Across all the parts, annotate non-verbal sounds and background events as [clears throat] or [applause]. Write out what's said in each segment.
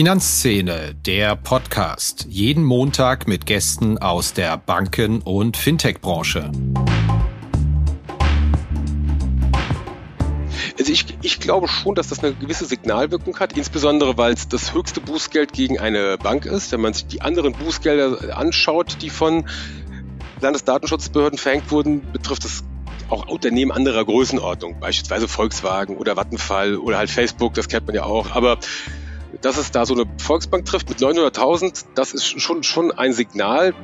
Finanzszene, der Podcast. Jeden Montag mit Gästen aus der Banken- und Fintech-Branche. Also ich, ich glaube schon, dass das eine gewisse Signalwirkung hat, insbesondere weil es das höchste Bußgeld gegen eine Bank ist. Wenn man sich die anderen Bußgelder anschaut, die von Landesdatenschutzbehörden verhängt wurden, betrifft es auch Unternehmen anderer Größenordnung, beispielsweise Volkswagen oder Vattenfall oder halt Facebook, das kennt man ja auch. Aber dass es da so eine Volksbank trifft mit 900.000, das ist schon, schon ein Signal.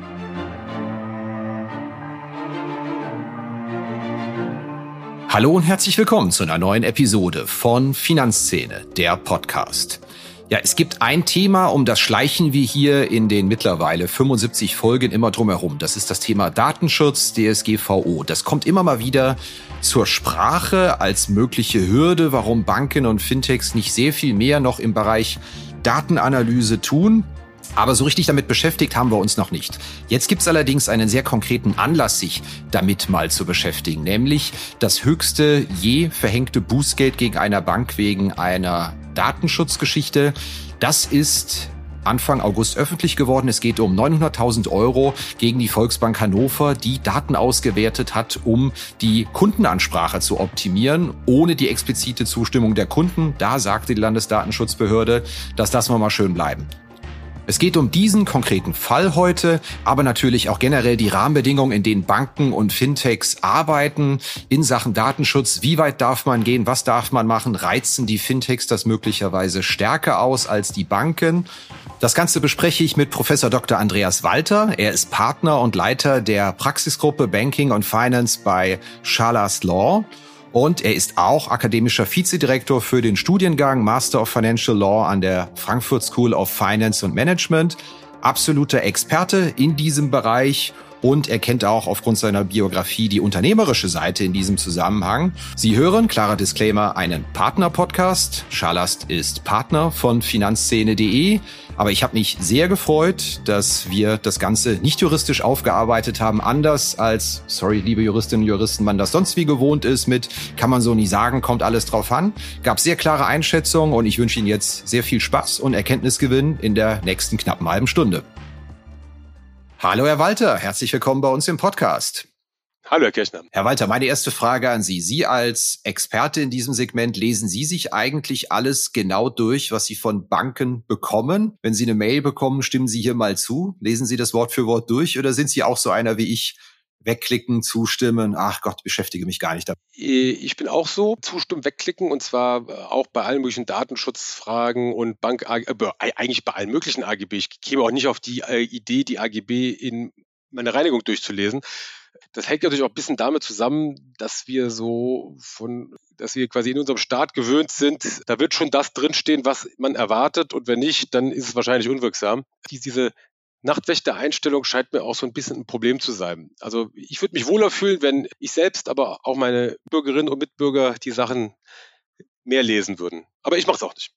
Hallo und herzlich willkommen zu einer neuen Episode von Finanzszene, der Podcast. Ja, es gibt ein Thema, um das schleichen wir hier in den mittlerweile 75 Folgen immer drumherum. Das ist das Thema Datenschutz, DSGVO. Das kommt immer mal wieder zur Sprache als mögliche Hürde, warum Banken und Fintechs nicht sehr viel mehr noch im Bereich Datenanalyse tun. Aber so richtig damit beschäftigt haben wir uns noch nicht. Jetzt gibt's allerdings einen sehr konkreten Anlass, sich damit mal zu beschäftigen, nämlich das höchste je verhängte Bußgeld gegen einer Bank wegen einer Datenschutzgeschichte. Das ist Anfang August öffentlich geworden. Es geht um 900.000 Euro gegen die Volksbank Hannover, die Daten ausgewertet hat, um die Kundenansprache zu optimieren, ohne die explizite Zustimmung der Kunden. Da sagte die Landesdatenschutzbehörde, dass das mal schön bleiben. Es geht um diesen konkreten Fall heute, aber natürlich auch generell die Rahmenbedingungen, in denen Banken und Fintechs arbeiten in Sachen Datenschutz. Wie weit darf man gehen? Was darf man machen? Reizen die Fintechs das möglicherweise stärker aus als die Banken? Das Ganze bespreche ich mit Professor Dr. Andreas Walter. Er ist Partner und Leiter der Praxisgruppe Banking und Finance bei Schalas Law. Und er ist auch akademischer Vizedirektor für den Studiengang Master of Financial Law an der Frankfurt School of Finance and Management. Absoluter Experte in diesem Bereich und er kennt auch aufgrund seiner Biografie die unternehmerische Seite in diesem Zusammenhang. Sie hören, klarer Disclaimer, einen Partner-Podcast. Schalast ist Partner von finanzszene.de. Aber ich habe mich sehr gefreut, dass wir das Ganze nicht juristisch aufgearbeitet haben, anders als, sorry, liebe Juristinnen und Juristen, man das sonst wie gewohnt ist mit, kann man so nie sagen, kommt alles drauf an. Gab sehr klare Einschätzungen und ich wünsche Ihnen jetzt sehr viel Spaß und Erkenntnisgewinn in der nächsten knappen halben Stunde. Hallo Herr Walter, herzlich willkommen bei uns im Podcast. Hallo, Herr Kirchner. Herr Walter, meine erste Frage an Sie. Sie als Experte in diesem Segment, lesen Sie sich eigentlich alles genau durch, was Sie von Banken bekommen? Wenn Sie eine Mail bekommen, stimmen Sie hier mal zu? Lesen Sie das Wort für Wort durch oder sind Sie auch so einer wie ich, wegklicken, zustimmen. Ach Gott, beschäftige mich gar nicht damit. Äh, ich bin auch so, zustimmen, wegklicken und zwar auch bei allen möglichen Datenschutzfragen und Bank, äh, eigentlich bei allen möglichen AGB. Ich käme auch nicht auf die äh, Idee, die AGB in meine Reinigung durchzulesen. Das hängt natürlich auch ein bisschen damit zusammen, dass wir so von, dass wir quasi in unserem Staat gewöhnt sind. Da wird schon das drinstehen, was man erwartet. Und wenn nicht, dann ist es wahrscheinlich unwirksam. Diese Nachtwächter-Einstellung scheint mir auch so ein bisschen ein Problem zu sein. Also ich würde mich wohler fühlen, wenn ich selbst, aber auch meine Bürgerinnen und Mitbürger die Sachen mehr lesen würden. Aber ich mache es auch nicht.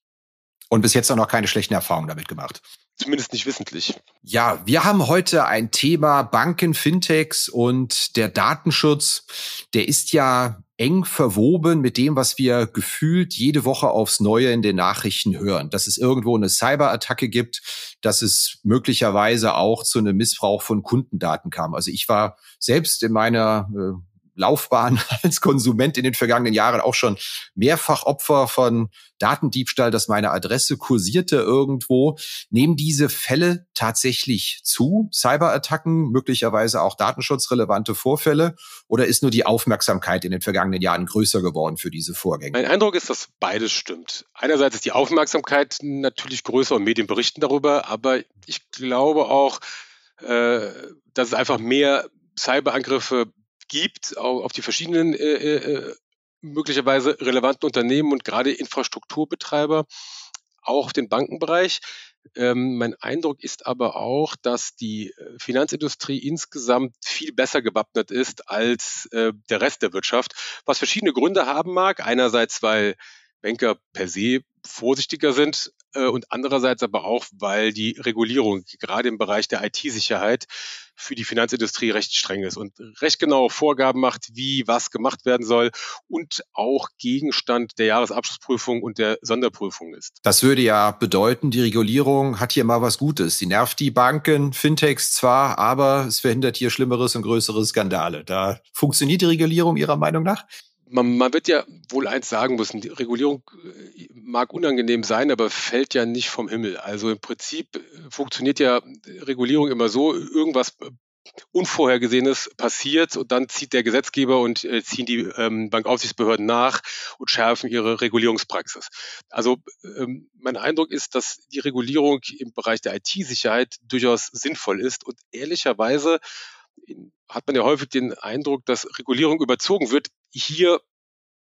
Und bis jetzt auch noch keine schlechten Erfahrungen damit gemacht. Zumindest nicht wissentlich. Ja, wir haben heute ein Thema Banken, Fintechs und der Datenschutz. Der ist ja eng verwoben mit dem, was wir gefühlt jede Woche aufs Neue in den Nachrichten hören. Dass es irgendwo eine Cyberattacke gibt, dass es möglicherweise auch zu einem Missbrauch von Kundendaten kam. Also ich war selbst in meiner äh, Laufbahn [laughs] als Konsument in den vergangenen Jahren auch schon mehrfach Opfer von Datendiebstahl, dass meine Adresse kursierte irgendwo. Nehmen diese Fälle tatsächlich zu? Cyberattacken, möglicherweise auch datenschutzrelevante Vorfälle? Oder ist nur die Aufmerksamkeit in den vergangenen Jahren größer geworden für diese Vorgänge? Mein Eindruck ist, dass beides stimmt. Einerseits ist die Aufmerksamkeit natürlich größer und Medien berichten darüber, aber ich glaube auch, äh, dass es einfach mehr Cyberangriffe gibt auf die verschiedenen äh, äh, äh, möglicherweise relevanten Unternehmen und gerade Infrastrukturbetreiber, auch den Bankenbereich. Ähm, mein Eindruck ist aber auch, dass die äh, Finanzindustrie insgesamt viel besser gewappnet ist als äh, der Rest der Wirtschaft, was verschiedene Gründe haben mag. Einerseits, weil Banker per se vorsichtiger sind, und andererseits aber auch, weil die Regulierung gerade im Bereich der IT-Sicherheit für die Finanzindustrie recht streng ist und recht genaue Vorgaben macht, wie was gemacht werden soll und auch Gegenstand der Jahresabschlussprüfung und der Sonderprüfung ist. Das würde ja bedeuten, die Regulierung hat hier mal was Gutes. Sie nervt die Banken, Fintechs zwar, aber es verhindert hier schlimmeres und größere Skandale. Da funktioniert die Regulierung Ihrer Meinung nach? Man, man wird ja wohl eins sagen müssen, die Regulierung äh, mag unangenehm sein, aber fällt ja nicht vom Himmel. Also im Prinzip äh, funktioniert ja Regulierung immer so, irgendwas äh, Unvorhergesehenes passiert und dann zieht der Gesetzgeber und äh, ziehen die ähm, Bankaufsichtsbehörden nach und schärfen ihre Regulierungspraxis. Also ähm, mein Eindruck ist, dass die Regulierung im Bereich der IT-Sicherheit durchaus sinnvoll ist und ehrlicherweise hat man ja häufig den Eindruck, dass Regulierung überzogen wird. Hier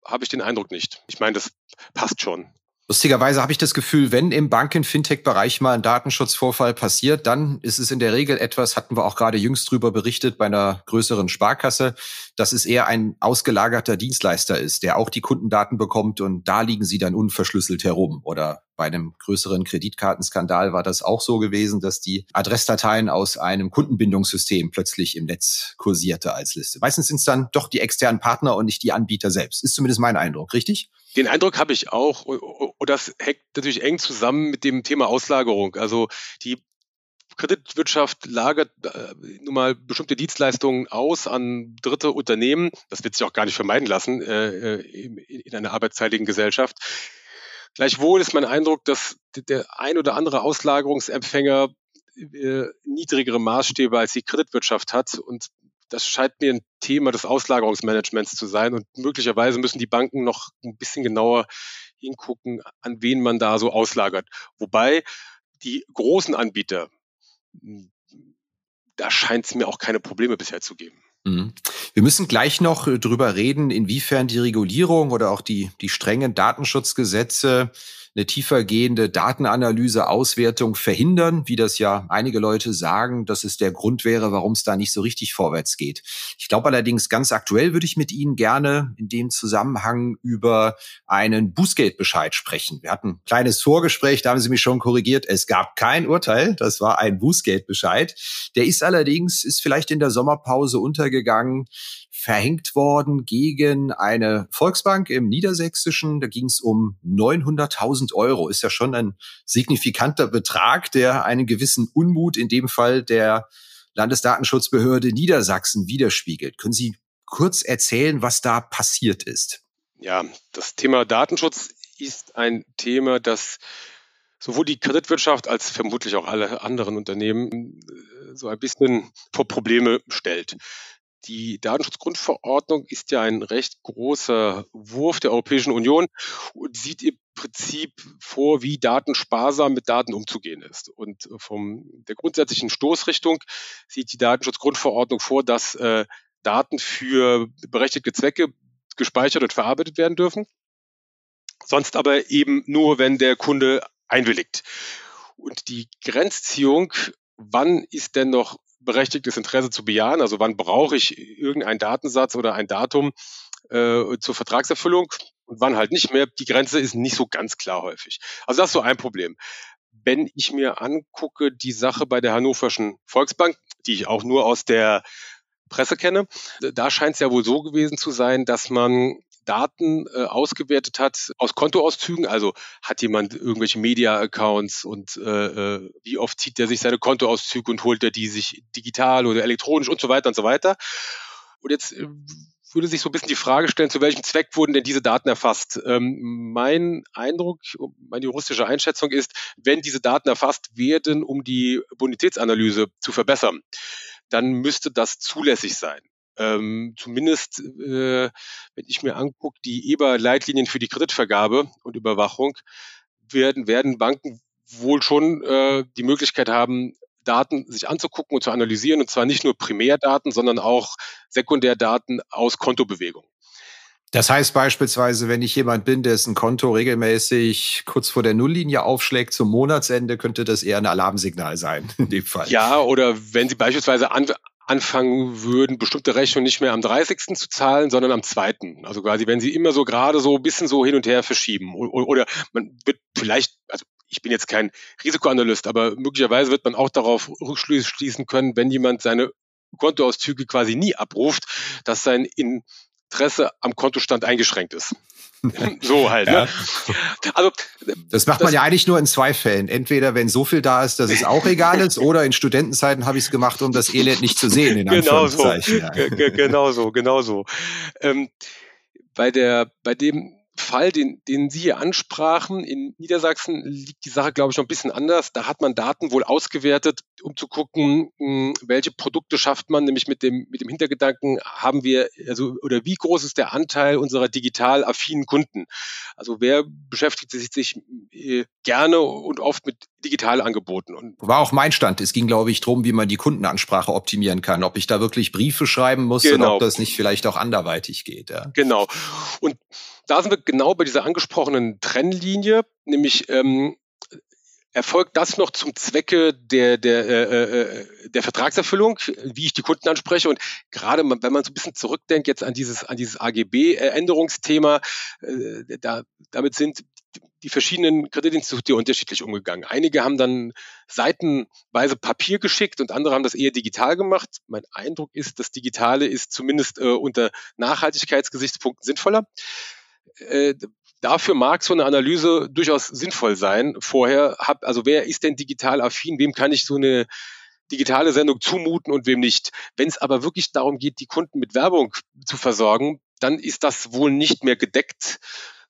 habe ich den Eindruck nicht. Ich meine, das passt schon. Lustigerweise habe ich das Gefühl, wenn im Banken-Fintech-Bereich mal ein Datenschutzvorfall passiert, dann ist es in der Regel etwas, hatten wir auch gerade jüngst drüber berichtet bei einer größeren Sparkasse, dass es eher ein ausgelagerter Dienstleister ist, der auch die Kundendaten bekommt und da liegen sie dann unverschlüsselt herum. Oder bei einem größeren Kreditkartenskandal war das auch so gewesen, dass die Adressdateien aus einem Kundenbindungssystem plötzlich im Netz kursierte als Liste. Meistens sind es dann doch die externen Partner und nicht die Anbieter selbst. Ist zumindest mein Eindruck, richtig? Den Eindruck habe ich auch. Und das hängt natürlich eng zusammen mit dem Thema Auslagerung. Also die Kreditwirtschaft lagert äh, nun mal bestimmte Dienstleistungen aus an dritte Unternehmen. Das wird sich auch gar nicht vermeiden lassen äh, äh in, in einer arbeitsteiligen Gesellschaft. Gleichwohl ist mein Eindruck, dass der ein oder andere Auslagerungsempfänger äh, niedrigere Maßstäbe als die Kreditwirtschaft hat und das scheint mir ein Thema des Auslagerungsmanagements zu sein und möglicherweise müssen die Banken noch ein bisschen genauer hingucken, an wen man da so auslagert. Wobei die großen Anbieter, hm, da scheint es mir auch keine Probleme bisher zu geben. Mhm. Wir müssen gleich noch äh, drüber reden, inwiefern die Regulierung oder auch die, die strengen Datenschutzgesetze eine tiefergehende Datenanalyse, Auswertung verhindern, wie das ja einige Leute sagen, dass es der Grund wäre, warum es da nicht so richtig vorwärts geht. Ich glaube allerdings, ganz aktuell würde ich mit Ihnen gerne in dem Zusammenhang über einen Bußgeldbescheid sprechen. Wir hatten ein kleines Vorgespräch, da haben Sie mich schon korrigiert. Es gab kein Urteil, das war ein Bußgeldbescheid. Der ist allerdings, ist vielleicht in der Sommerpause untergegangen verhängt worden gegen eine Volksbank im Niedersächsischen. Da ging es um 900.000 Euro. Ist ja schon ein signifikanter Betrag, der einen gewissen Unmut in dem Fall der Landesdatenschutzbehörde Niedersachsen widerspiegelt. Können Sie kurz erzählen, was da passiert ist? Ja, das Thema Datenschutz ist ein Thema, das sowohl die Kreditwirtschaft als vermutlich auch alle anderen Unternehmen äh, so ein bisschen vor Probleme stellt. Die Datenschutzgrundverordnung ist ja ein recht großer Wurf der Europäischen Union und sieht im Prinzip vor, wie datensparsam mit Daten umzugehen ist. Und von der grundsätzlichen Stoßrichtung sieht die Datenschutzgrundverordnung vor, dass äh, Daten für berechtigte Zwecke gespeichert und verarbeitet werden dürfen. Sonst aber eben nur, wenn der Kunde einwilligt. Und die Grenzziehung, wann ist denn noch berechtigtes Interesse zu bejahen. Also wann brauche ich irgendeinen Datensatz oder ein Datum äh, zur Vertragserfüllung und wann halt nicht mehr. Die Grenze ist nicht so ganz klar häufig. Also das ist so ein Problem. Wenn ich mir angucke, die Sache bei der Hannoverschen Volksbank, die ich auch nur aus der Presse kenne, da scheint es ja wohl so gewesen zu sein, dass man Daten äh, ausgewertet hat aus Kontoauszügen. Also hat jemand irgendwelche Media-Accounts und äh, äh, wie oft zieht er sich seine Kontoauszüge und holt er die sich digital oder elektronisch und so weiter und so weiter. Und jetzt äh, würde sich so ein bisschen die Frage stellen, zu welchem Zweck wurden denn diese Daten erfasst? Ähm, mein Eindruck, meine juristische Einschätzung ist, wenn diese Daten erfasst werden, um die Bonitätsanalyse zu verbessern, dann müsste das zulässig sein ähm, zumindest, äh, wenn ich mir angucke, die EBA-Leitlinien für die Kreditvergabe und Überwachung, werden, werden Banken wohl schon äh, die Möglichkeit haben, Daten sich anzugucken und zu analysieren, und zwar nicht nur Primärdaten, sondern auch Sekundärdaten aus Kontobewegungen. Das heißt beispielsweise, wenn ich jemand bin, dessen Konto regelmäßig kurz vor der Nulllinie aufschlägt zum Monatsende, könnte das eher ein Alarmsignal sein in dem Fall. Ja, oder wenn Sie beispielsweise an, anfangen würden, bestimmte Rechnungen nicht mehr am 30. zu zahlen, sondern am 2. Also quasi, wenn sie immer so gerade so ein bisschen so hin und her verschieben. Oder man wird vielleicht, also ich bin jetzt kein Risikoanalyst, aber möglicherweise wird man auch darauf Rückschlüsse schließen können, wenn jemand seine Kontoauszüge quasi nie abruft, dass sein Interesse am Kontostand eingeschränkt ist. [laughs] so halt. Ja. Ne? Also, das macht das, man ja eigentlich nur in zwei Fällen. Entweder wenn so viel da ist, dass es auch egal ist, oder in Studentenzeiten habe ich es gemacht, um das Elend nicht zu sehen. In genau so. Ja. Genau so, genau so. Ähm, bei der, bei dem Fall, den, den Sie hier ansprachen, in Niedersachsen liegt die Sache, glaube ich, noch ein bisschen anders. Da hat man Daten wohl ausgewertet, um zu gucken, hm, welche Produkte schafft man, nämlich mit dem, mit dem Hintergedanken, haben wir, also, oder wie groß ist der Anteil unserer digital affinen Kunden? Also, wer beschäftigt sich, sich äh, gerne und oft mit Digitalangeboten? Und War auch mein Stand. Es ging, glaube ich, darum, wie man die Kundenansprache optimieren kann, ob ich da wirklich Briefe schreiben muss genau. und ob das nicht vielleicht auch anderweitig geht. Ja. Genau. Und da sind wir genau bei dieser angesprochenen Trennlinie, nämlich ähm, erfolgt das noch zum Zwecke der, der, äh, äh, der Vertragserfüllung, wie ich die Kunden anspreche. Und gerade wenn man so ein bisschen zurückdenkt jetzt an dieses, an dieses AGB-Änderungsthema, äh, da, damit sind die verschiedenen Kreditinstitute unterschiedlich umgegangen. Einige haben dann seitenweise Papier geschickt und andere haben das eher digital gemacht. Mein Eindruck ist, das Digitale ist zumindest äh, unter Nachhaltigkeitsgesichtspunkten sinnvoller. Äh, dafür mag so eine Analyse durchaus sinnvoll sein. Vorher hab, also wer ist denn digital affin? Wem kann ich so eine digitale Sendung zumuten und wem nicht? Wenn es aber wirklich darum geht, die Kunden mit Werbung zu versorgen, dann ist das wohl nicht mehr gedeckt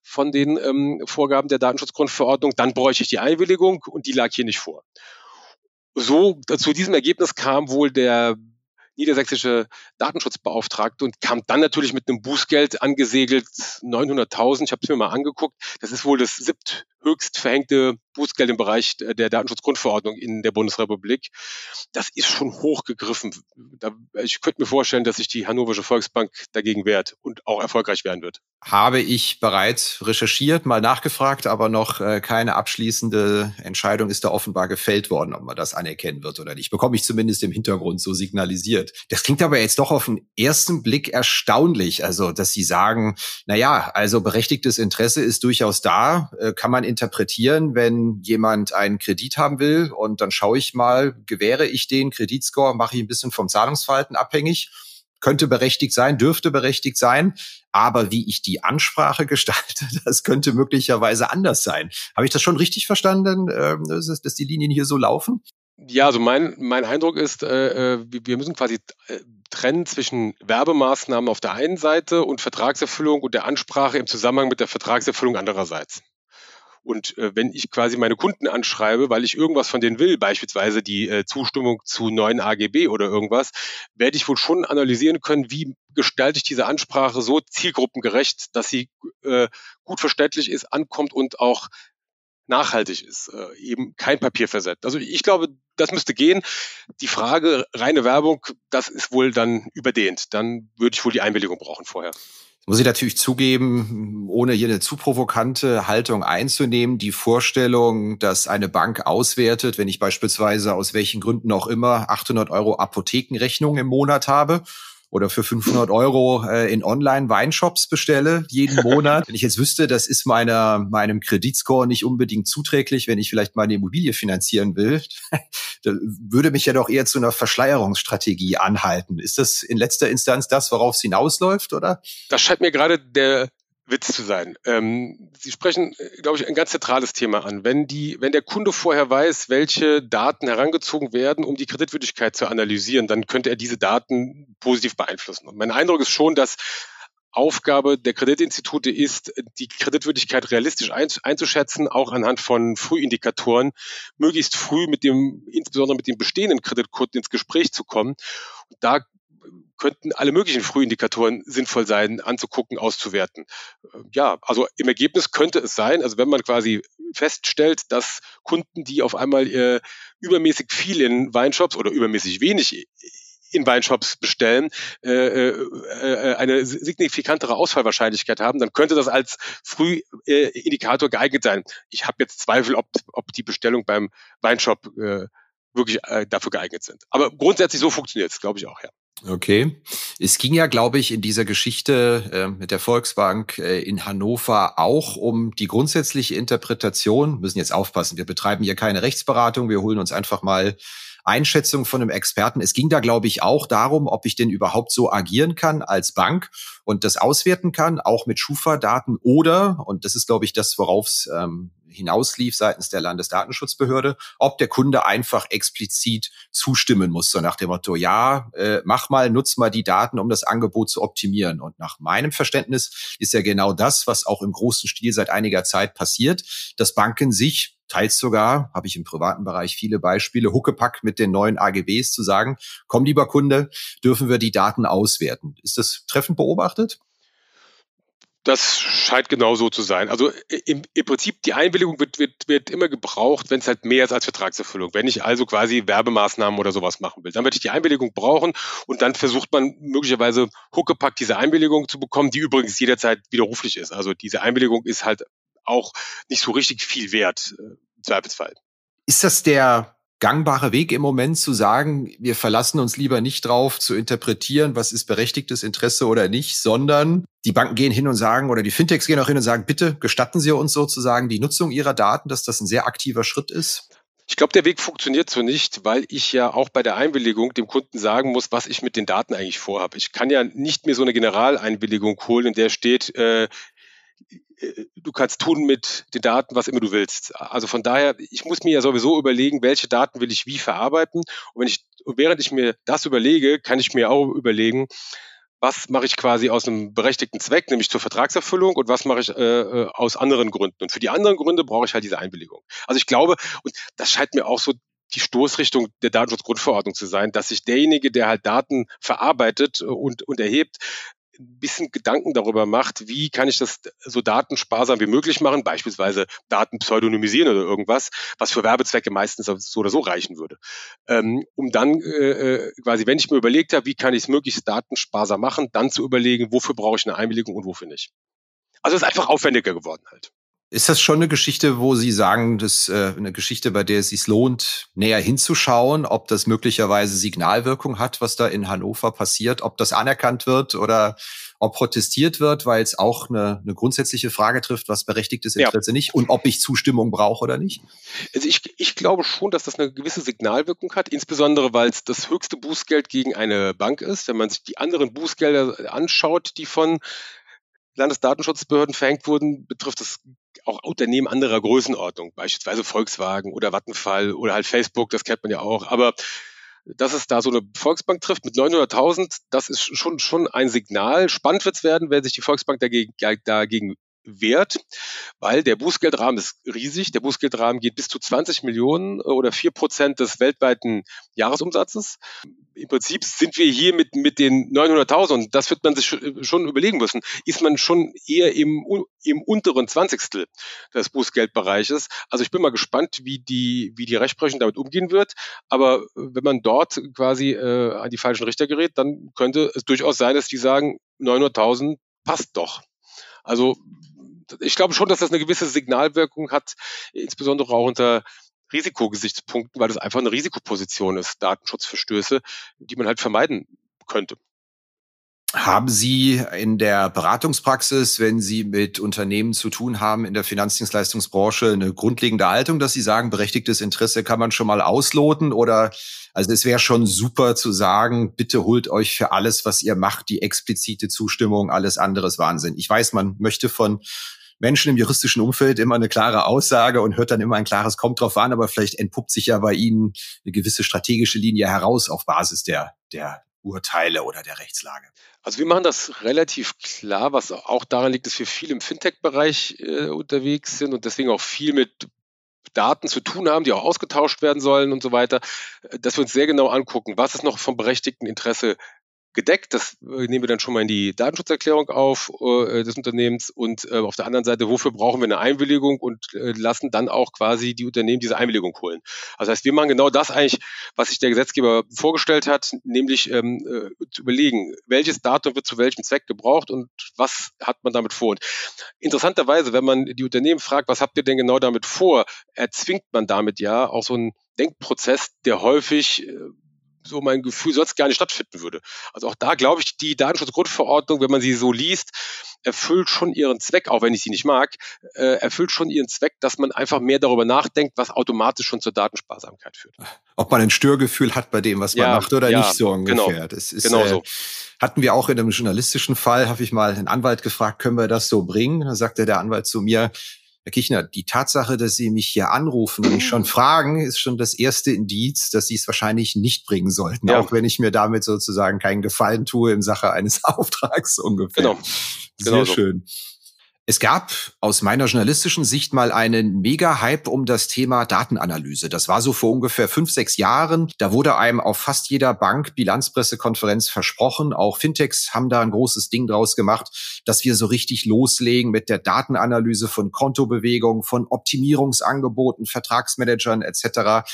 von den ähm, Vorgaben der Datenschutzgrundverordnung. Dann bräuchte ich die Einwilligung und die lag hier nicht vor. So zu diesem Ergebnis kam wohl der niedersächsische Datenschutzbeauftragte und kam dann natürlich mit einem Bußgeld angesegelt, 900.000. Ich habe es mir mal angeguckt. Das ist wohl das siebt höchst verhängte Bußgeld im Bereich der Datenschutzgrundverordnung in der Bundesrepublik. Das ist schon hochgegriffen. ich könnte mir vorstellen, dass sich die Hannoversche Volksbank dagegen wehrt und auch erfolgreich werden wird. Habe ich bereits recherchiert, mal nachgefragt, aber noch äh, keine abschließende Entscheidung ist da offenbar gefällt worden, ob man das anerkennen wird oder nicht. Bekomme ich zumindest im Hintergrund so signalisiert. Das klingt aber jetzt doch auf den ersten Blick erstaunlich. Also, dass Sie sagen, na ja, also berechtigtes Interesse ist durchaus da, äh, kann man interpretieren, wenn jemand einen Kredit haben will und dann schaue ich mal, gewähre ich den Kreditscore, mache ich ein bisschen vom Zahlungsverhalten abhängig. Könnte berechtigt sein, dürfte berechtigt sein, aber wie ich die Ansprache gestalte, [laughs] das könnte möglicherweise anders sein. Habe ich das schon richtig verstanden, ähm, dass die Linien hier so laufen? Ja, also mein, mein Eindruck ist, äh, äh wir müssen quasi äh, trennen zwischen Werbemaßnahmen auf der einen Seite und Vertragserfüllung und der Ansprache im Zusammenhang mit der Vertragserfüllung andererseits. Und äh, wenn ich quasi meine Kunden anschreibe, weil ich irgendwas von denen will, beispielsweise die äh, Zustimmung zu neuen AGB oder irgendwas, werde ich wohl schon analysieren können, wie gestalte ich diese Ansprache so zielgruppengerecht, dass sie äh, gut verständlich ist, ankommt und auch nachhaltig ist, äh, eben kein Papier versetzt. Also ich glaube, das müsste gehen. Die Frage reine Werbung, das ist wohl dann überdehnt. Dann würde ich wohl die Einwilligung brauchen vorher muss ich natürlich zugeben, ohne hier eine zu provokante Haltung einzunehmen, die Vorstellung, dass eine Bank auswertet, wenn ich beispielsweise aus welchen Gründen auch immer 800 Euro Apothekenrechnung im Monat habe oder für 500 Euro äh, in Online-Weinshops bestelle jeden Monat. [laughs] wenn ich jetzt wüsste, das ist meiner, meinem Kreditscore nicht unbedingt zuträglich, wenn ich vielleicht meine Immobilie finanzieren will, dann würde mich ja doch eher zu einer Verschleierungsstrategie anhalten. Ist das in letzter Instanz das, worauf es hinausläuft, oder? Das scheint mir gerade der Witz zu sein. Ähm, Sie sprechen, äh, glaube ich, ein ganz zentrales Thema an. Wenn, die, wenn der Kunde vorher weiß, welche Daten herangezogen werden, um die Kreditwürdigkeit zu analysieren, dann könnte er diese Daten positiv beeinflussen. Und mein Eindruck ist schon, dass Aufgabe der Kreditinstitute ist, die Kreditwürdigkeit realistisch einzuschätzen, auch anhand von Frühindikatoren, möglichst früh mit dem, insbesondere mit dem bestehenden Kreditkunden ins Gespräch zu kommen. Da könnten alle möglichen Frühindikatoren sinnvoll sein, anzugucken, auszuwerten. Äh, ja, also im Ergebnis könnte es sein, also wenn man quasi feststellt, dass Kunden, die auf einmal äh, übermäßig viel in Weinshops oder übermäßig wenig in Weinshops bestellen, äh, äh, äh, eine signifikantere Ausfallwahrscheinlichkeit haben, dann könnte das als Frühindikator geeignet sein. Ich habe jetzt Zweifel, ob, ob die Bestellung beim Weinshop äh, wirklich äh, dafür geeignet sind. Aber grundsätzlich so funktioniert es, glaube ich auch, ja. Okay. Es ging ja, glaube ich, in dieser Geschichte äh, mit der Volksbank äh, in Hannover auch um die grundsätzliche Interpretation. müssen jetzt aufpassen, wir betreiben hier keine Rechtsberatung, wir holen uns einfach mal Einschätzung von einem Experten. Es ging da, glaube ich, auch darum, ob ich denn überhaupt so agieren kann als Bank und das auswerten kann, auch mit Schufa-Daten oder, und das ist, glaube ich, das, worauf es ähm, hinauslief seitens der Landesdatenschutzbehörde, ob der Kunde einfach explizit zustimmen muss, so nach dem Motto, ja, äh, mach mal, nutz mal die Daten, um das Angebot zu optimieren. Und nach meinem Verständnis ist ja genau das, was auch im großen Stil seit einiger Zeit passiert, dass Banken sich teils sogar, habe ich im privaten Bereich viele Beispiele, Huckepack mit den neuen AGBs zu sagen, komm lieber Kunde, dürfen wir die Daten auswerten. Ist das treffend beobachtet? Das scheint genau so zu sein. Also im, im Prinzip, die Einwilligung wird, wird, wird immer gebraucht, wenn es halt mehr ist als Vertragserfüllung. Wenn ich also quasi Werbemaßnahmen oder sowas machen will, dann werde ich die Einwilligung brauchen und dann versucht man möglicherweise Huckepack diese Einwilligung zu bekommen, die übrigens jederzeit widerruflich ist. Also diese Einwilligung ist halt auch nicht so richtig viel wert, äh, im Zweifelsfall. Ist das der gangbare Weg im Moment zu sagen, wir verlassen uns lieber nicht drauf zu interpretieren, was ist berechtigtes Interesse oder nicht, sondern die Banken gehen hin und sagen oder die Fintechs gehen auch hin und sagen, bitte gestatten Sie uns sozusagen die Nutzung Ihrer Daten, dass das ein sehr aktiver Schritt ist? Ich glaube, der Weg funktioniert so nicht, weil ich ja auch bei der Einwilligung dem Kunden sagen muss, was ich mit den Daten eigentlich vorhabe. Ich kann ja nicht mir so eine Generaleinwilligung holen, in der steht, äh, du kannst tun mit den Daten, was immer du willst. Also von daher, ich muss mir ja sowieso überlegen, welche Daten will ich wie verarbeiten. Und wenn ich, während ich mir das überlege, kann ich mir auch überlegen, was mache ich quasi aus einem berechtigten Zweck, nämlich zur Vertragserfüllung und was mache ich äh, äh aus anderen Gründen. Und für die anderen Gründe brauche ich halt diese Einwilligung. Also ich glaube, und das scheint mir auch so die Stoßrichtung der Datenschutzgrundverordnung zu sein, dass sich derjenige, der halt Daten verarbeitet und, und erhebt, ein bisschen Gedanken darüber macht, wie kann ich das so datensparsam wie möglich machen, beispielsweise Daten pseudonymisieren oder irgendwas, was für Werbezwecke meistens so oder so reichen würde. Ähm, um dann äh, äh, quasi, wenn ich mir überlegt habe, wie kann ich es möglichst datensparsam machen, dann zu überlegen, wofür brauche ich eine Einwilligung und wofür nicht. Also es ist einfach aufwendiger geworden halt. Ist das schon eine Geschichte, wo Sie sagen, dass äh, eine Geschichte, bei der es sich lohnt, näher hinzuschauen, ob das möglicherweise Signalwirkung hat, was da in Hannover passiert, ob das anerkannt wird oder ob protestiert wird, weil es auch eine, eine grundsätzliche Frage trifft, was berechtigtes Interesse ja. nicht und ob ich Zustimmung brauche oder nicht? Also ich, ich glaube schon, dass das eine gewisse Signalwirkung hat, insbesondere weil es das höchste Bußgeld gegen eine Bank ist. Wenn man sich die anderen Bußgelder anschaut, die von Landesdatenschutzbehörden verhängt wurden, betrifft es auch Unternehmen anderer Größenordnung, beispielsweise Volkswagen oder Vattenfall oder halt Facebook, das kennt man ja auch. Aber dass es da so eine Volksbank trifft mit 900.000, das ist schon, schon ein Signal. Spannend wird es werden, wenn sich die Volksbank dagegen, dagegen wert, weil der Bußgeldrahmen ist riesig. Der Bußgeldrahmen geht bis zu 20 Millionen oder 4 Prozent des weltweiten Jahresumsatzes. Im Prinzip sind wir hier mit, mit den 900.000 und das wird man sich schon überlegen müssen. Ist man schon eher im, im unteren Zwanzigstel des Bußgeldbereiches? Also ich bin mal gespannt, wie die, wie die Rechtsprechung damit umgehen wird. Aber wenn man dort quasi äh, an die falschen Richter gerät, dann könnte es durchaus sein, dass die sagen, 900.000 passt doch. Also ich glaube schon, dass das eine gewisse Signalwirkung hat, insbesondere auch unter Risikogesichtspunkten, weil das einfach eine Risikoposition ist, Datenschutzverstöße, die man halt vermeiden könnte. Haben Sie in der Beratungspraxis, wenn Sie mit Unternehmen zu tun haben in der Finanzdienstleistungsbranche, eine grundlegende Haltung, dass Sie sagen, berechtigtes Interesse kann man schon mal ausloten? Oder also es wäre schon super zu sagen, bitte holt euch für alles, was ihr macht, die explizite Zustimmung, alles andere ist Wahnsinn. Ich weiß, man möchte von Menschen im juristischen Umfeld immer eine klare Aussage und hört dann immer ein klares Kommt drauf an, aber vielleicht entpuppt sich ja bei Ihnen eine gewisse strategische Linie heraus auf Basis der, der Urteile oder der Rechtslage. Also wir machen das relativ klar, was auch daran liegt, dass wir viel im Fintech-Bereich äh, unterwegs sind und deswegen auch viel mit Daten zu tun haben, die auch ausgetauscht werden sollen und so weiter, äh, dass wir uns sehr genau angucken, was ist noch vom berechtigten Interesse gedeckt. Das äh, nehmen wir dann schon mal in die Datenschutzerklärung auf äh, des Unternehmens. Und äh, auf der anderen Seite, wofür brauchen wir eine Einwilligung und äh, lassen dann auch quasi die Unternehmen diese Einwilligung holen. Also das heißt, wir machen genau das eigentlich, was sich der Gesetzgeber vorgestellt hat, nämlich ähm, äh, zu überlegen, welches Datum wird zu welchem Zweck gebraucht und was hat man damit vor. Und interessanterweise, wenn man die Unternehmen fragt, was habt ihr denn genau damit vor, erzwingt man damit ja auch so einen Denkprozess, der häufig äh, so mein Gefühl, sonst gar nicht stattfinden würde. Also auch da glaube ich, die Datenschutzgrundverordnung, wenn man sie so liest, erfüllt schon ihren Zweck, auch wenn ich sie nicht mag, äh, erfüllt schon ihren Zweck, dass man einfach mehr darüber nachdenkt, was automatisch schon zur Datensparsamkeit führt. Ob man ein Störgefühl hat bei dem, was man ja, macht oder ja, nicht so ungefähr. Genau, das ist, genau äh, so. Hatten wir auch in einem journalistischen Fall, habe ich mal einen Anwalt gefragt, können wir das so bringen? Da sagte der Anwalt zu mir, Herr Kichner, die Tatsache, dass Sie mich hier anrufen und mich schon [clears throat] fragen, ist schon das erste Indiz, dass Sie es wahrscheinlich nicht bringen sollten, ja. auch wenn ich mir damit sozusagen keinen Gefallen tue in Sache eines [laughs] Auftrags ungefähr. Genau. Sehr genau schön. Es gab aus meiner journalistischen Sicht mal einen Mega-Hype um das Thema Datenanalyse. Das war so vor ungefähr fünf, sechs Jahren. Da wurde einem auf fast jeder Bank Bilanzpressekonferenz versprochen. Auch Fintechs haben da ein großes Ding draus gemacht, dass wir so richtig loslegen mit der Datenanalyse von Kontobewegungen, von Optimierungsangeboten, Vertragsmanagern etc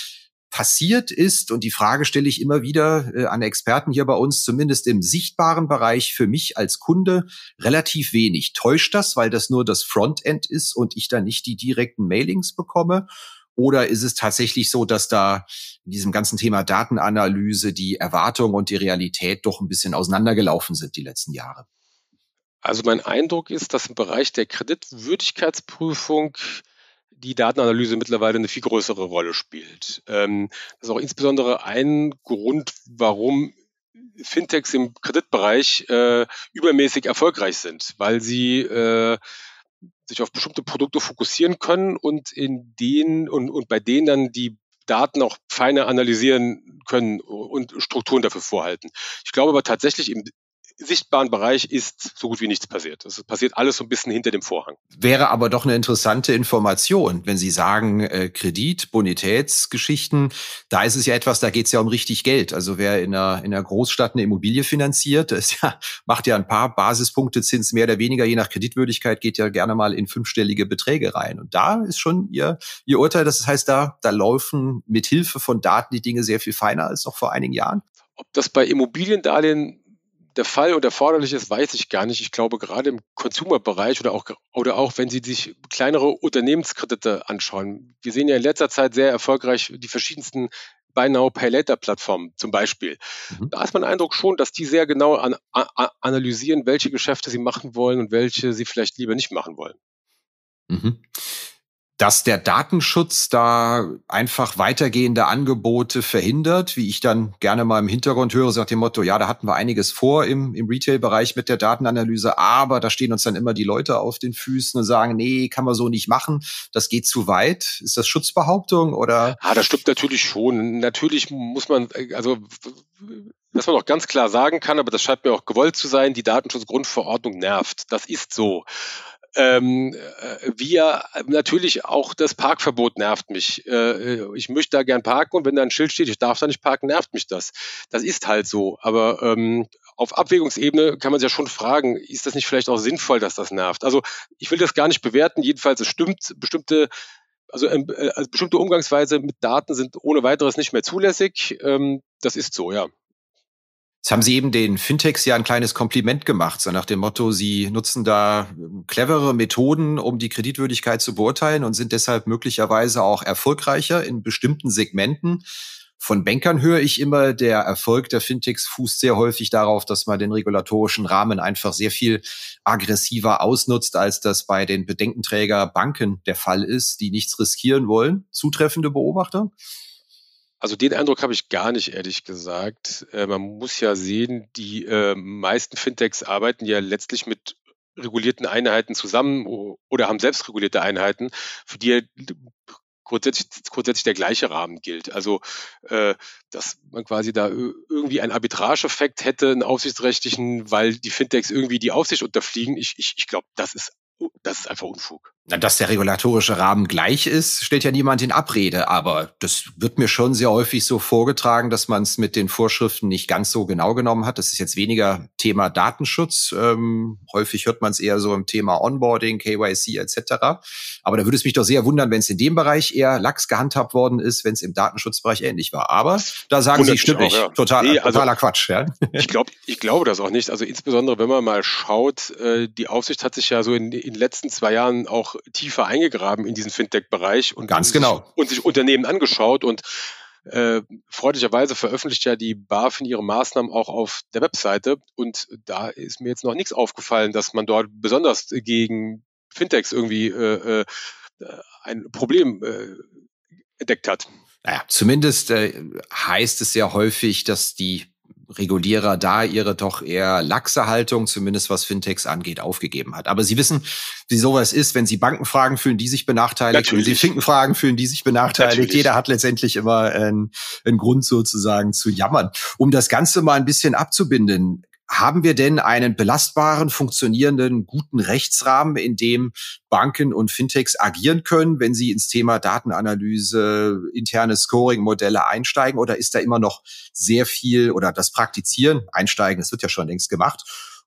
passiert ist, und die Frage stelle ich immer wieder äh, an Experten hier bei uns, zumindest im sichtbaren Bereich für mich als Kunde, relativ wenig. Täuscht das, weil das nur das Frontend ist und ich da nicht die direkten Mailings bekomme? Oder ist es tatsächlich so, dass da in diesem ganzen Thema Datenanalyse die Erwartung und die Realität doch ein bisschen auseinandergelaufen sind die letzten Jahre? Also mein Eindruck ist, dass im Bereich der Kreditwürdigkeitsprüfung die Datenanalyse mittlerweile eine viel größere Rolle spielt. Ähm, das ist auch insbesondere ein Grund, warum Fintechs im Kreditbereich äh, übermäßig erfolgreich sind, weil sie äh, sich auf bestimmte Produkte fokussieren können und in denen und, und bei denen dann die Daten auch feiner analysieren können und Strukturen dafür vorhalten. Ich glaube aber tatsächlich im sichtbaren Bereich ist so gut wie nichts passiert. Es passiert alles so ein bisschen hinter dem Vorhang. Wäre aber doch eine interessante Information, wenn Sie sagen, äh, Kredit, Bonitätsgeschichten, da ist es ja etwas, da geht es ja um richtig Geld. Also wer in einer, in einer Großstadt eine Immobilie finanziert, [laughs] das ja, macht ja ein paar Basispunkte Zins mehr oder weniger, je nach Kreditwürdigkeit, geht ja gerne mal in fünfstellige Beträge rein. Und da ist schon Ihr, Ihr Urteil, das heißt, da, da laufen mit Hilfe von Daten die Dinge sehr viel feiner als noch vor einigen Jahren. Ob das bei Immobiliendarlehen der Fall und erforderlich ist, weiß ich gar nicht. Ich glaube, gerade im Consumer-Bereich oder auch, oder auch, wenn Sie sich kleinere Unternehmenskredite anschauen. Wir sehen ja in letzter Zeit sehr erfolgreich die verschiedensten Buy Now, Pay Later Plattformen zum Beispiel. Mhm. Da ist mein Eindruck schon, dass die sehr genau an, a, analysieren, welche Geschäfte sie machen wollen und welche sie vielleicht lieber nicht machen wollen. Mhm dass der Datenschutz da einfach weitergehende Angebote verhindert, wie ich dann gerne mal im Hintergrund höre, sagt dem Motto, ja, da hatten wir einiges vor im, im Retail-Bereich mit der Datenanalyse, aber da stehen uns dann immer die Leute auf den Füßen und sagen, nee, kann man so nicht machen, das geht zu weit. Ist das Schutzbehauptung oder? Ah, das stimmt natürlich schon. Natürlich muss man, also was man auch ganz klar sagen kann, aber das scheint mir auch gewollt zu sein, die Datenschutzgrundverordnung nervt. Das ist so ähm, äh, wir natürlich auch das Parkverbot nervt mich. Äh, ich möchte da gern parken und wenn da ein Schild steht, ich darf da nicht parken, nervt mich das. Das ist halt so. Aber ähm, auf Abwägungsebene kann man sich ja schon fragen, ist das nicht vielleicht auch sinnvoll, dass das nervt? Also ich will das gar nicht bewerten. Jedenfalls es stimmt, bestimmte also, ähm, äh, also bestimmte Umgangsweise mit Daten sind ohne weiteres nicht mehr zulässig. Ähm, das ist so, ja. Jetzt haben Sie eben den Fintechs ja ein kleines Kompliment gemacht, so nach dem Motto, Sie nutzen da ähm, clevere Methoden, um die Kreditwürdigkeit zu beurteilen und sind deshalb möglicherweise auch erfolgreicher in bestimmten Segmenten. Von Bankern höre ich immer, der Erfolg der Fintechs fußt sehr häufig darauf, dass man den regulatorischen Rahmen einfach sehr viel aggressiver ausnutzt, als das bei den Bedenkenträger Banken der Fall ist, die nichts riskieren wollen. Zutreffende Beobachtung? Also den Eindruck habe ich gar nicht, ehrlich gesagt. Äh, man muss ja sehen, die äh, meisten Fintechs arbeiten ja letztlich mit regulierten Einheiten zusammen oder haben selbst regulierte Einheiten, für die grundsätzlich, grundsätzlich der gleiche Rahmen gilt. Also äh, dass man quasi da irgendwie einen Arbitrageeffekt hätte, einen aufsichtsrechtlichen, weil die Fintechs irgendwie die Aufsicht unterfliegen. Ich, ich, ich glaube, das ist das ist einfach Unfug. Dass der regulatorische Rahmen gleich ist, stellt ja niemand in Abrede. Aber das wird mir schon sehr häufig so vorgetragen, dass man es mit den Vorschriften nicht ganz so genau genommen hat. Das ist jetzt weniger Thema Datenschutz. Ähm, häufig hört man es eher so im Thema Onboarding, KYC etc. Aber da würde es mich doch sehr wundern, wenn es in dem Bereich eher lax gehandhabt worden ist, wenn es im Datenschutzbereich ähnlich war. Aber da sagen Sie, stimmt nicht. Ja. Total, nee, also, totaler Quatsch. Ja? Ich glaube ich glaube das auch nicht. Also insbesondere, wenn man mal schaut, äh, die Aufsicht hat sich ja so in, in den letzten zwei Jahren auch tiefer eingegraben in diesen Fintech-Bereich und, Ganz genau. Sich, und sich Unternehmen angeschaut und Äh, freundlicherweise veröffentlicht ja die BaFin ihre Maßnahmen auch auf der Webseite und da ist mir jetzt noch nichts aufgefallen, dass man dort besonders gegen Fintechs irgendwie äh, äh, ein Problem äh, entdeckt hat. Naja, zumindest äh, heißt es sehr häufig, dass die Regulierer da ihre doch eher laxe Haltung, zumindest was Fintechs angeht, aufgegeben hat. Aber Sie wissen, wie sowas ist, wenn Sie Banken fragen, fühlen die sich benachteiligt. Natürlich. Wenn Sie Finken fragen, fühlen die sich benachteiligt. Natürlich. Jeder hat letztendlich immer einen, einen Grund sozusagen zu jammern. Um das Ganze mal ein bisschen abzubinden, haben wir denn einen belastbaren, funktionierenden, guten Rechtsrahmen, in dem Banken und Fintechs agieren können, wenn sie ins Thema Datenanalyse, interne Scoring-Modelle einsteigen? Oder ist da immer noch sehr viel oder das Praktizieren, einsteigen, das wird ja schon längst gemacht,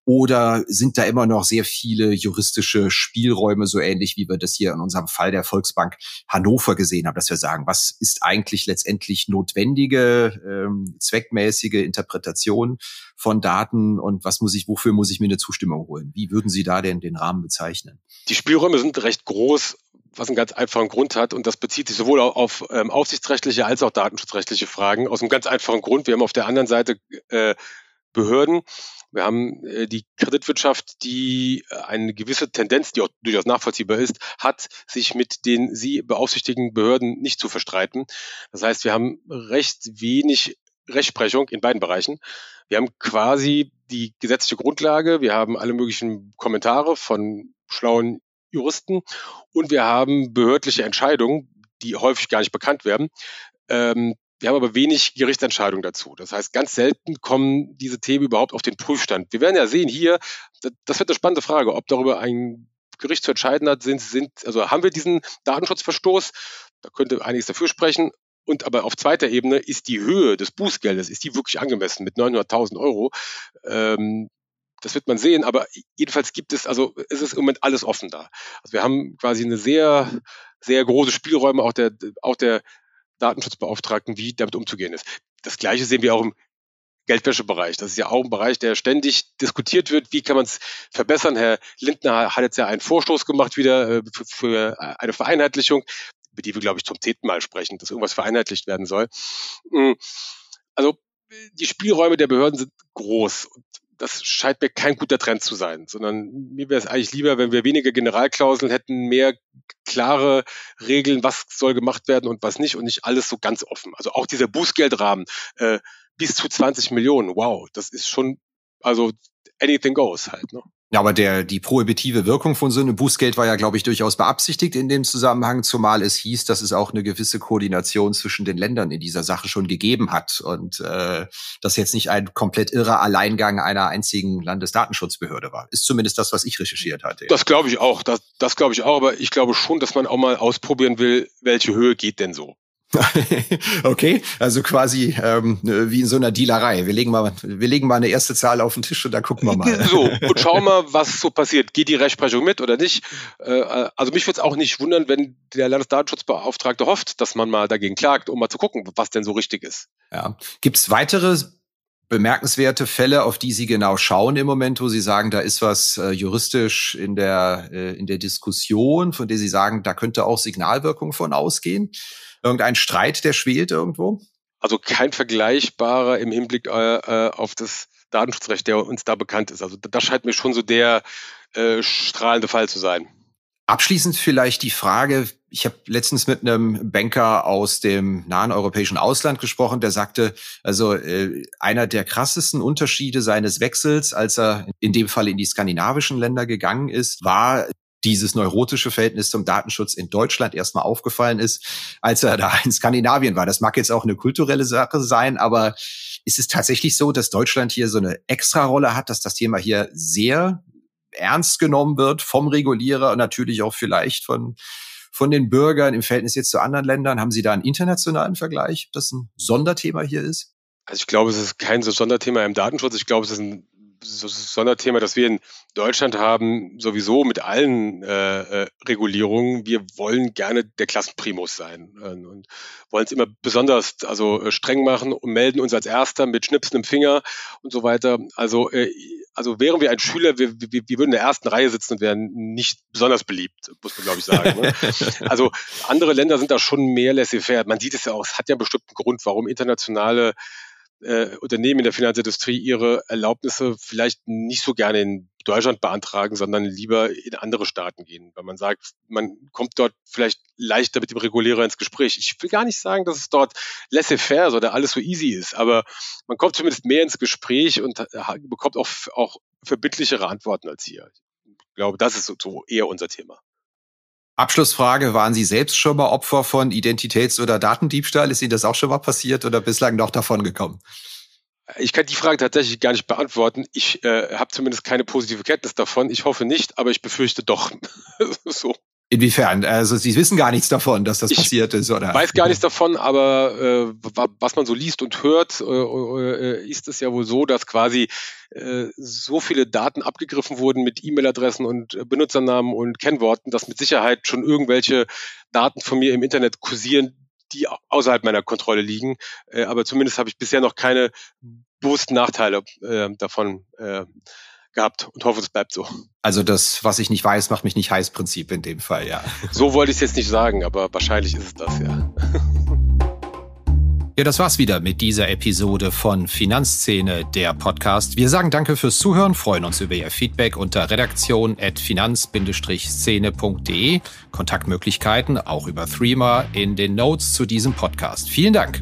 oder sind da immer noch sehr viele juristische Spielräume, so ähnlich wie wir das hier in unserem Fall der Volksbank Hannover gesehen haben, dass wir sagen, was ist eigentlich letztendlich notwendige, ähm, zweckmäßige Interpretation von Daten und was muss ich, wofür muss ich mir eine Zustimmung holen? Wie würden Sie da denn den Rahmen bezeichnen? Die Spielräume sind recht groß was einen ganz einfachen Grund hat und das bezieht sich sowohl auf ähm, aufsichtsrechtliche als auch datenschutzrechtliche Fragen aus einem ganz einfachen Grund. Wir haben auf der anderen Seite äh, Behörden, wir haben äh, die Kreditwirtschaft, die äh, eine gewisse Tendenz, die auch durchaus nachvollziehbar ist, hat, sich mit den sie beaufsichtigten Behörden nicht zu verstreiten. Das heißt, wir haben recht wenig Rechtsprechung in beiden Bereichen. Wir haben quasi die gesetzliche Grundlage, wir haben alle möglichen Kommentare von schlauen Juristen und wir haben behördliche Entscheidungen, die häufig gar nicht bekannt werden, ähm, wir haben aber wenig Gerichtsentscheidungen dazu. Das heißt, ganz selten kommen diese Themen überhaupt auf den Prüfstand. Wir werden ja sehen hier, das wird eine spannende Frage, ob darüber ein Gericht zu entscheiden hat, sind, sind, also haben wir diesen Datenschutzverstoß? Da könnte einiges dafür sprechen. Und aber auf zweiter Ebene ist die Höhe des Bußgeldes, ist die wirklich angemessen mit 900.000 Euro? Ähm, das wird man sehen, aber jedenfalls gibt es, also es ist im Moment alles offen da. Also wir haben quasi eine sehr, sehr große Spielräume auch der, auch der Datenschutzbeauftragten, wie damit umzugehen ist. Das Gleiche sehen wir auch im Geldwäschebereich. Das ist ja auch ein Bereich, der ständig diskutiert wird. Wie kann man es verbessern? Herr Lindner hat jetzt ja einen Vorstoß gemacht wieder äh, für, für eine Vereinheitlichung, über die wir, glaube ich, zum zehnten Mal sprechen, dass irgendwas vereinheitlicht werden soll. Mm, also die Spielräume der Behörden sind groß. Und das scheint mir kein guter Trend zu sein, sondern mir wäre es eigentlich lieber, wenn wir weniger Generalklauseln hätten, mehr klare Regeln, was soll gemacht werden und was nicht und nicht alles so ganz offen. Also auch dieser Bußgeldrahmen äh, bis zu 20 Millionen, wow, das ist schon, also anything goes halt. Ne? Ja, aber der, die prohibitive Wirkung von so einem Bußgeld war ja, glaube ich, durchaus beabsichtigt in dem Zusammenhang, zumal es hieß, dass es auch eine gewisse Koordination zwischen den Ländern in dieser Sache schon gegeben hat und äh, das jetzt nicht ein komplett irrer Alleingang einer einzigen Landesdatenschutzbehörde war. Ist zumindest das, was ich recherchiert hatte. Das glaube ich auch. Das, das glaube ich auch, aber ich glaube schon, dass man auch mal ausprobieren will, welche Höhe geht denn so. [laughs] okay, also quasi ähm, wie in so einer Dealerei. Wir legen mal, wir legen mal eine erste Zahl auf den Tisch und dann gucken wir mal. So [laughs] und schauen mal, was so passiert. Geht die Rechtsprechung mit oder nicht? Äh, also mich würde es auch nicht wundern, wenn der Landesdatenschutzbeauftragte hofft, dass man mal dagegen klagt, um mal zu gucken, was denn so richtig ist. Ja, gibt es weitere bemerkenswerte Fälle, auf die Sie genau schauen im Moment, wo Sie sagen, da ist was äh, juristisch in der äh, in der Diskussion, von der Sie sagen, da könnte auch Signalwirkung von ausgehen? Irgendein Streit, der schwelt irgendwo? Also kein vergleichbarer im Hinblick äh, äh, auf das Datenschutzrecht, der uns da bekannt ist. Also das scheint mir schon so der äh, strahlende Fall zu sein. Abschließend vielleicht die Frage, ich habe letztens mit einem Banker aus dem nahen europäischen Ausland gesprochen, der sagte, also äh, einer der krassesten Unterschiede seines Wechsels, als er in dem Fall in die skandinavischen Länder gegangen ist, war dieses neurotische Verhältnis zum Datenschutz in Deutschland erstmal aufgefallen ist, als er da in Skandinavien war. Das mag jetzt auch eine kulturelle Sache sein, aber ist es tatsächlich so, dass Deutschland hier so eine Extra-Rolle hat, dass das Thema hier sehr ernst genommen wird vom Regulierer und natürlich auch vielleicht von von den Bürgern im Verhältnis jetzt zu anderen Ländern? Haben Sie da einen internationalen Vergleich, ob das ein Sonderthema hier ist? Also ich glaube, es ist kein so Sonderthema im Datenschutz. Ich glaube, es ist ein Sonderthema, das wir in Deutschland haben, sowieso mit allen äh, äh, Regulierungen. Wir wollen gerne der Klassenprimus sein äh, und wollen es immer besonders also äh, streng machen und melden uns als Erster mit Schnipsen im Finger und so weiter. Also äh, also wären wir ein Schüler, wir, wir, wir würden in der ersten Reihe sitzen und wären nicht besonders beliebt, muss man glaube ich sagen. Ne? [laughs] also andere Länder sind da schon mehr laissez-faire. Man sieht es ja auch, es hat ja bestimmt einen Grund, warum internationale äh, Unternehmen in der Finanzindustrie ihre Erlaubnisse vielleicht nicht so gerne in Deutschland beantragen, sondern lieber in andere Staaten gehen, weil man sagt, man kommt dort vielleicht leichter mit dem Regulierer ins Gespräch. Ich will gar nicht sagen, dass es dort laissez-faire oder alles so easy ist, aber man kommt zumindest mehr ins Gespräch und bekommt auch, auch verbindlichere Antworten als hier. Ich glaube, das ist so eher unser Thema. Abschlussfrage, waren Sie selbst schon mal Opfer von Identitäts- oder Datendiebstahl? Ist Ihnen das auch schon mal passiert oder bislang noch davon gekommen? Ich kann die Frage tatsächlich gar nicht beantworten. Ich äh, habe zumindest keine positive Kenntnis davon. Ich hoffe nicht, aber ich befürchte doch. [laughs] so. Inwiefern? Also Sie wissen gar nichts davon, dass das ich passiert ist, oder? Weiß gar nichts davon, aber äh, was man so liest und hört, äh, äh, ist es ja wohl so, dass quasi äh, so viele Daten abgegriffen wurden mit E-Mail-Adressen und äh, Benutzernamen und Kennworten, dass mit Sicherheit schon irgendwelche Daten von mir im Internet kursieren, die außerhalb meiner Kontrolle liegen. Äh, aber zumindest habe ich bisher noch keine bewussten Nachteile äh, davon äh, gehabt und hoffe, es bleibt so. Also das, was ich nicht weiß, macht mich nicht heiß Prinzip in dem Fall, ja. So wollte ich es jetzt nicht sagen, aber wahrscheinlich ist es das, ja. [laughs] Ja, das war's wieder mit dieser Episode von Finanzszene, der Podcast. Wir sagen danke fürs Zuhören, freuen uns über Ihr Feedback unter redaktion.finanz-szene.de. Kontaktmöglichkeiten auch über Threema in den Notes zu diesem Podcast. Vielen Dank.